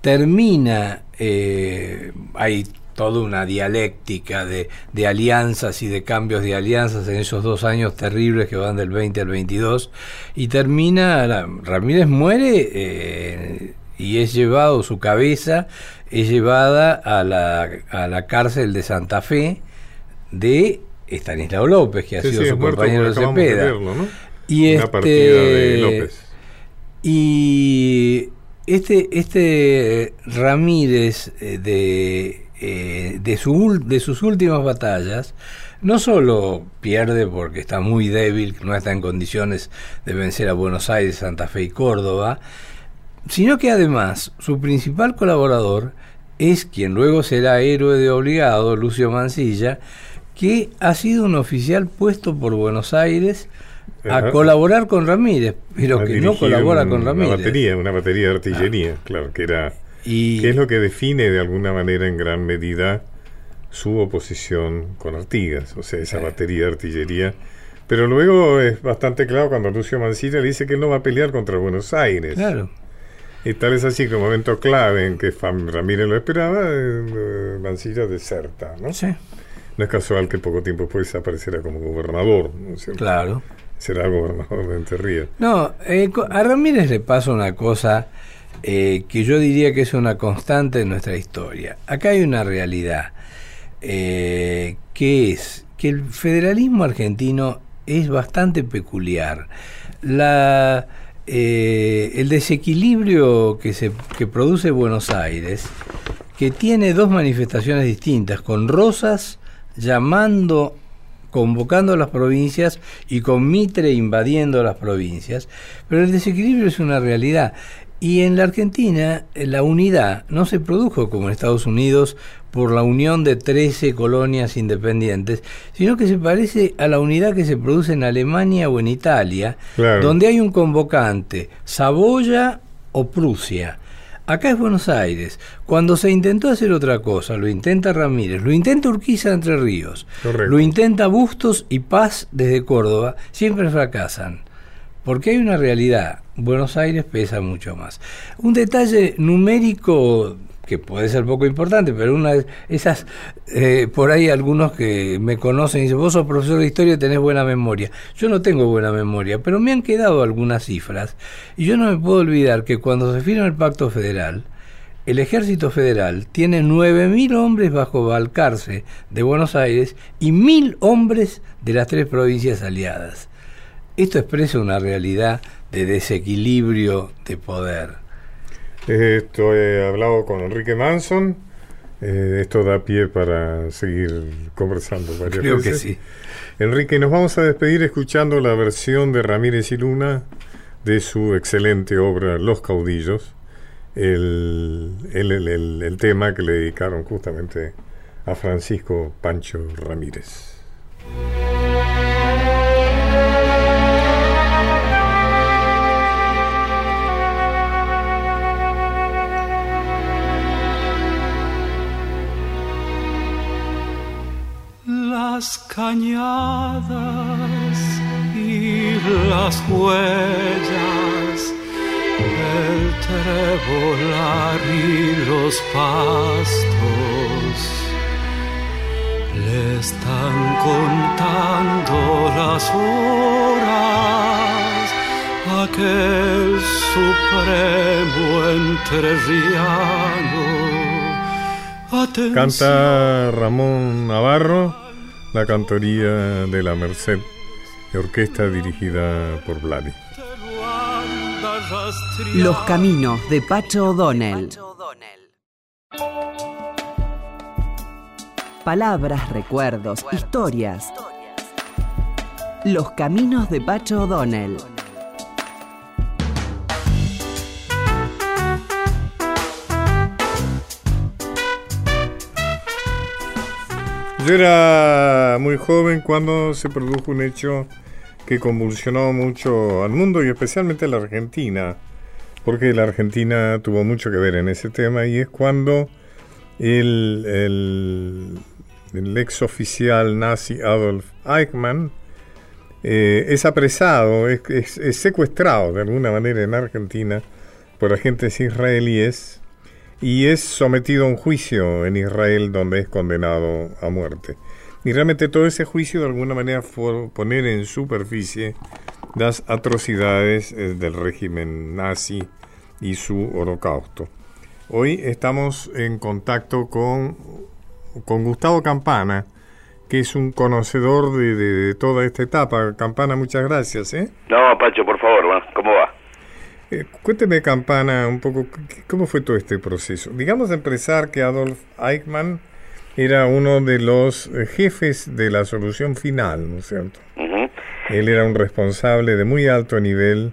Speaker 7: termina, eh, hay toda una dialéctica de, de, alianzas y de cambios de alianzas en esos dos años terribles que van del 20 al 22, y termina, Ramírez muere eh, y es llevado, su cabeza es llevada a la, a la cárcel de Santa Fe de Estanislao López, que ha sido su compañero de Cepeda. Y este, Y este, este Ramírez eh, de eh, de, su, de sus últimas batallas, no solo pierde porque está muy débil, no está en condiciones de vencer a Buenos Aires, Santa Fe y Córdoba, sino que además su principal colaborador es quien luego será héroe de obligado, Lucio Mancilla, que ha sido un oficial puesto por Buenos Aires a colaborar con Ramírez, pero que no colabora con Ramírez.
Speaker 1: Una batería, una batería de artillería, ah. claro, que era y ¿Qué es lo que define de alguna manera en gran medida su oposición con Artigas? O sea, esa eh. batería de artillería. Pero luego es bastante claro cuando Lucio Mancilla le dice que él no va a pelear contra Buenos Aires.
Speaker 7: Claro.
Speaker 1: Y tal es así que un momento clave en que Ramírez lo esperaba, eh, Mancilla deserta, ¿no?
Speaker 7: Sí.
Speaker 1: No es casual que poco tiempo después apareciera como gobernador, ¿no es cierto?
Speaker 7: Claro.
Speaker 1: Será gobernador de Enterría.
Speaker 7: No, eh, a Ramírez le pasa una cosa eh, que yo diría que es una constante en nuestra historia. Acá hay una realidad, eh, que es que el federalismo argentino es bastante peculiar. La, eh, el desequilibrio que, se, que produce Buenos Aires, que tiene dos manifestaciones distintas, con Rosas llamando convocando a las provincias y con Mitre invadiendo las provincias, pero el desequilibrio es una realidad. Y en la Argentina la unidad no se produjo como en Estados Unidos por la unión de 13 colonias independientes, sino que se parece a la unidad que se produce en Alemania o en Italia, donde hay un convocante, Saboya o Prusia. Acá es Buenos Aires. Cuando se intentó hacer otra cosa, lo intenta Ramírez, lo intenta Urquiza Entre Ríos, lo intenta Bustos y Paz desde Córdoba, siempre fracasan. Porque hay una realidad, Buenos Aires pesa mucho más. Un detalle numérico que puede ser poco importante, pero una de esas, eh, por ahí algunos que me conocen y dicen, vos sos profesor de historia y tenés buena memoria. Yo no tengo buena memoria, pero me han quedado algunas cifras y yo no me puedo olvidar que cuando se firma el Pacto Federal, el Ejército Federal tiene 9.000 hombres bajo Balcarce de Buenos Aires y 1.000 hombres de las tres provincias aliadas. Esto expresa una realidad de desequilibrio de poder.
Speaker 1: Esto he hablado con Enrique Manson. Eh, esto da pie para seguir conversando varias
Speaker 7: Creo que sí.
Speaker 1: Enrique, nos vamos a despedir escuchando la versión de Ramírez y Luna de su excelente obra Los Caudillos, el, el tema que le dedicaron justamente a Francisco Pancho Ramírez.
Speaker 9: Las cañadas y las huellas, el trebolar y los pastos. Le están contando las horas aquel supremo entrerriano.
Speaker 1: Canta Ramón Navarro la cantoría de la Merced, orquesta dirigida por Vladi.
Speaker 4: Los caminos de Pacho O'Donnell. Palabras, recuerdos, historias. Los caminos de Pacho O'Donnell.
Speaker 1: Yo era muy joven cuando se produjo un hecho que convulsionó mucho al mundo y especialmente a la Argentina, porque la Argentina tuvo mucho que ver en ese tema y es cuando el, el, ex oficial nazi Adolf Eichmann eh, es apresado, es, es secuestrado de alguna manera en Argentina por agentes israelíes y es sometido a un juicio en Israel donde es condenado a muerte. Y realmente todo ese juicio de alguna manera fue poner en superficie las atrocidades eh, del régimen nazi y su holocausto. Hoy estamos en contacto con, con Gustavo Campana, que es un conocedor de, toda esta etapa. Campana, muchas gracias. ¿eh?
Speaker 10: No, Pacho, por favor, ¿cómo va?
Speaker 1: Eh, cuénteme, Campana, un poco, ¿cómo fue todo este proceso? Digamos, empezar que Adolf Eichmann era uno de los eh, jefes de la solución final, ¿no es cierto? Él era un responsable de muy alto nivel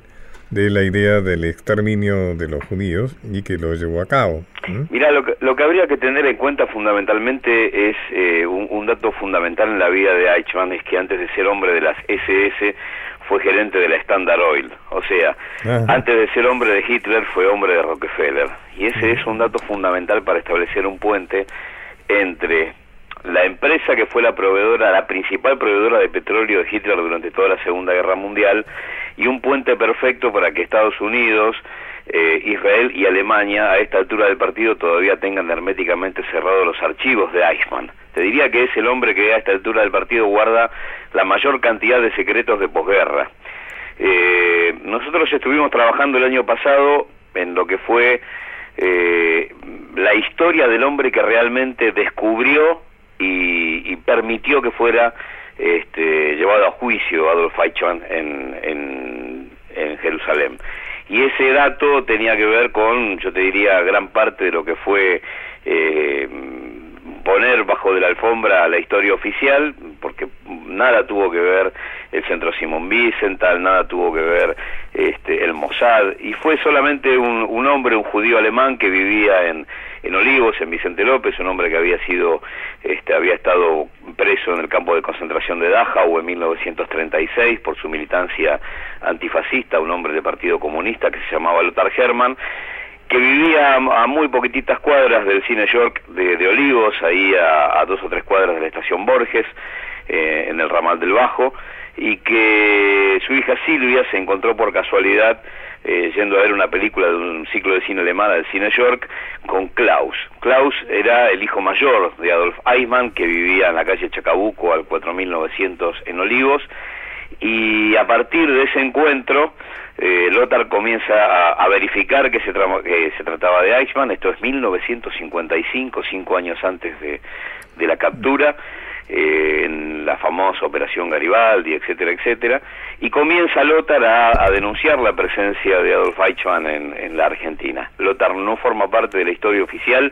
Speaker 1: de la idea del exterminio de los judíos y que lo llevó a cabo.
Speaker 10: Mira, lo que, lo que habría que tener en cuenta fundamentalmente es eh, un, un, dato fundamental en la vida de Eichmann, es que antes de ser hombre de las SS fue gerente de la Standard Oil. O sea, antes de ser hombre de Hitler fue hombre de Rockefeller. Y ese es un dato fundamental para establecer un puente entre la empresa que fue la proveedora, la principal proveedora de petróleo de Hitler durante toda la Segunda Guerra Mundial, y un puente perfecto para que Estados Unidos, eh, Israel y Alemania a esta altura del partido todavía tengan herméticamente cerrados los archivos de Eichmann. Te diría que es el hombre que a esta altura del partido guarda la mayor cantidad de secretos de posguerra. Eh, nosotros estuvimos trabajando el año pasado en lo que fue eh, la historia del hombre que realmente descubrió y, permitió que fuera este, llevado a juicio Adolf Eichmann en, en, en Jerusalén. Y ese dato tenía que ver con, yo te diría, gran parte de lo que fue eh, poner bajo de la alfombra la historia oficial, porque nada tuvo que ver el centro Simon Wiesenthal, nada tuvo que ver este, el Mossad, y fue solamente un, hombre, un judío alemán que vivía en, en Olivos, en Vicente López, un hombre que había sido, este, había estado preso en el campo de concentración de Dachau en 1936 por su militancia antifascista, un hombre del Partido Comunista que se llamaba Lothar Hermann, que vivía a muy poquititas cuadras del Cine York de, Olivos, ahí a, dos o tres cuadras de la estación Borges, eh, en el ramal del Bajo, y que su hija Silvia se encontró por casualidad eh, yendo a ver una película de un ciclo de cine alemán del Cine York con Klaus. Klaus era el hijo mayor de Adolf Eichmann, que vivía en la calle Chacabuco al 4900 en Olivos, y a partir de ese encuentro eh, Lothar comienza a, verificar que se, que se trataba de Eichmann, esto es 1955, cinco años antes de, de la captura, eh, en la famosa Operación Garibaldi, etcétera, etcétera, y comienza Lothar a, denunciar la presencia de Adolf Eichmann en, la Argentina. Lothar no forma parte de la historia oficial,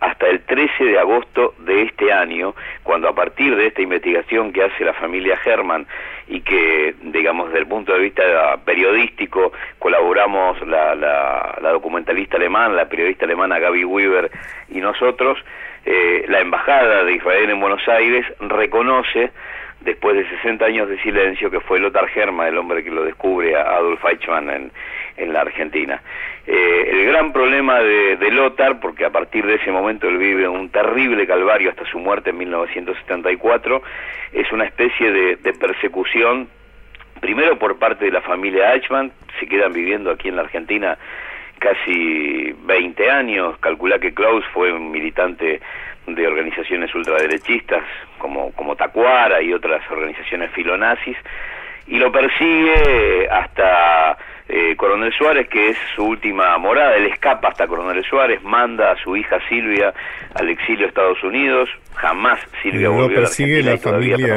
Speaker 10: hasta el 13 de agosto de este año, cuando a partir de esta investigación que hace la familia Herman y que, digamos, desde el punto de vista periodístico, colaboramos la, la, documentalista alemana, la periodista alemana Gaby Weaver y nosotros, eh, la Embajada de Israel en Buenos Aires reconoce después de 60 años de silencio, que fue Lothar Herman, el hombre que lo descubre a Adolf Eichmann en, en la Argentina. Eh, el gran problema de, de, Lothar, porque a partir de ese momento él vive un terrible calvario hasta su muerte en 1974, es una especie de, de persecución, primero por parte de la familia Eichmann, se quedan viviendo aquí en la Argentina casi 20 años, calcula que Klaus fue un militante de organizaciones ultraderechistas como, como Tacuara y otras organizaciones filonazis, y lo persigue hasta eh, Coronel Suárez, que es su última morada. Él escapa hasta Coronel Suárez, manda a su hija Silvia al exilio a Estados Unidos. Jamás Silvia volvió
Speaker 1: persigue a la, familia,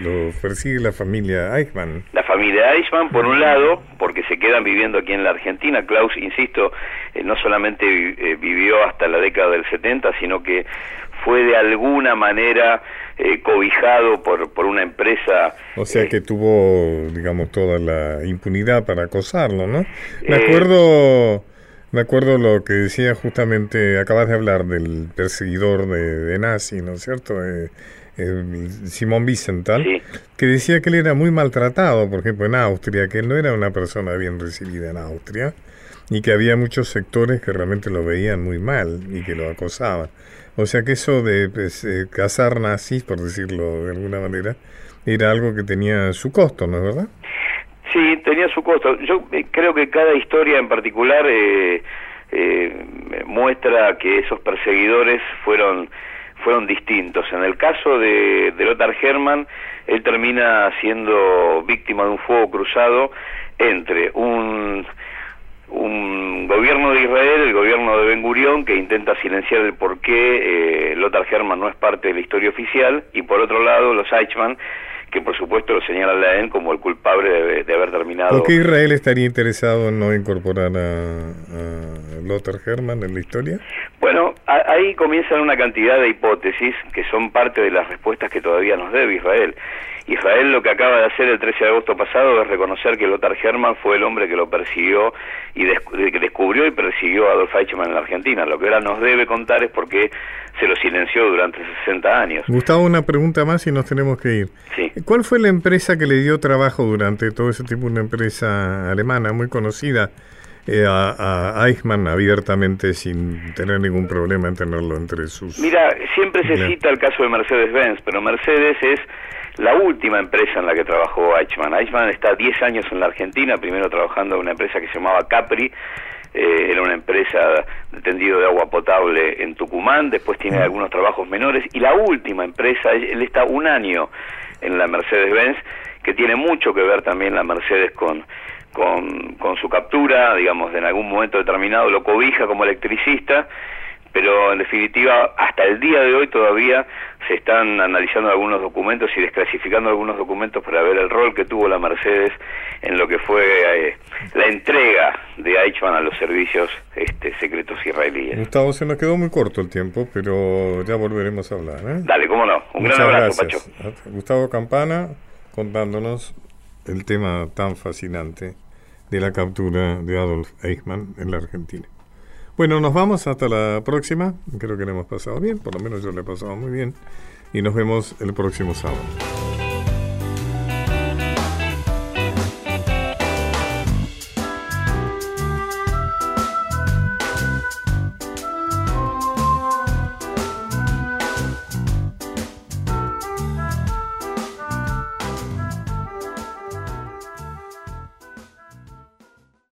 Speaker 1: lo, persigue la familia Eichmann.
Speaker 10: La familia Eichmann, por un lado, porque se quedan viviendo aquí en la Argentina. Klaus, insisto, eh, no solamente eh, vivió hasta la década del 70, sino que fue de alguna manera eh, cobijado por, por una empresa.
Speaker 1: O sea eh, que tuvo, digamos, toda la impunidad para acosarlo, ¿no? Me eh, acuerdo, me acuerdo lo que decía justamente, acabas de hablar del perseguidor de, de nazi, ¿no es cierto? eh, Simón Wiesenthal, que decía que él era muy maltratado, por ejemplo, en Austria, que él no era una persona bien recibida en Austria y que había muchos sectores que realmente lo veían muy mal y que lo acosaban. O sea que eso de pues, eh, cazar nazis, por decirlo de alguna manera, era algo que tenía su costo, ¿no es verdad?
Speaker 10: Sí, tenía su costo. Yo eh, creo que cada historia en particular eh, muestra que esos perseguidores fueron fueron distintos. En el caso de, de Lothar Hermann, él termina siendo víctima de un fuego cruzado entre un un gobierno de Israel, el gobierno de Ben Gurión, que intenta silenciar el por qué eh, Lothar Hermann no es parte de la historia oficial, y por otro lado los Eichmann, que por supuesto lo señalan a él como el culpable de, haber terminado.
Speaker 1: ¿Por qué Israel estaría interesado en no incorporar a, a Lothar Hermann en la historia?
Speaker 10: Bueno, ahí comienzan una cantidad de hipótesis que son parte de las respuestas que todavía nos debe Israel. Israel lo que acaba de hacer el 13 de agosto pasado es reconocer que Lothar Hermann fue el hombre que lo persiguió y que descubrió y persiguió a Adolf Eichmann en la Argentina. Lo que ahora nos debe contar es por qué se lo silenció durante 60 años.
Speaker 1: Gustavo, una pregunta más y nos tenemos que ir.
Speaker 10: Sí.
Speaker 1: ¿Cuál fue la empresa que le dio trabajo durante todo ese tiempo? Una empresa alemana muy conocida. Eh, a, Eichmann abiertamente sin tener ningún problema en tenerlo entre sus...
Speaker 10: Mira, siempre se cita el caso de Mercedes-Benz, pero Mercedes es la última empresa en la que trabajó Eichmann. Eichmann está 10 años en la Argentina, primero trabajando en una empresa que se llamaba Capri, eh, era una empresa de tendido de agua potable en Tucumán, después tiene algunos trabajos menores, y la última empresa, él está un año en la Mercedes-Benz, que tiene mucho que ver también la Mercedes con, con, con su captura, digamos, en algún momento determinado lo cobija como electricista, pero en definitiva hasta el día de hoy todavía se están analizando algunos documentos y desclasificando algunos documentos para ver el rol que tuvo la Mercedes en lo que fue eh, la entrega de Eichmann a los servicios este, secretos israelíes.
Speaker 1: Gustavo, se nos quedó muy corto el tiempo, pero ya volveremos a hablar. ¿eh?
Speaker 10: Dale, cómo no. Un gran abrazo, Pacho.
Speaker 1: Gustavo Campana contándonos el tema tan fascinante de la captura de Adolf Eichmann en la Argentina. Bueno, nos vamos hasta la próxima. Creo que le hemos pasado bien, por lo menos yo le he pasado muy bien. Y nos vemos el próximo sábado.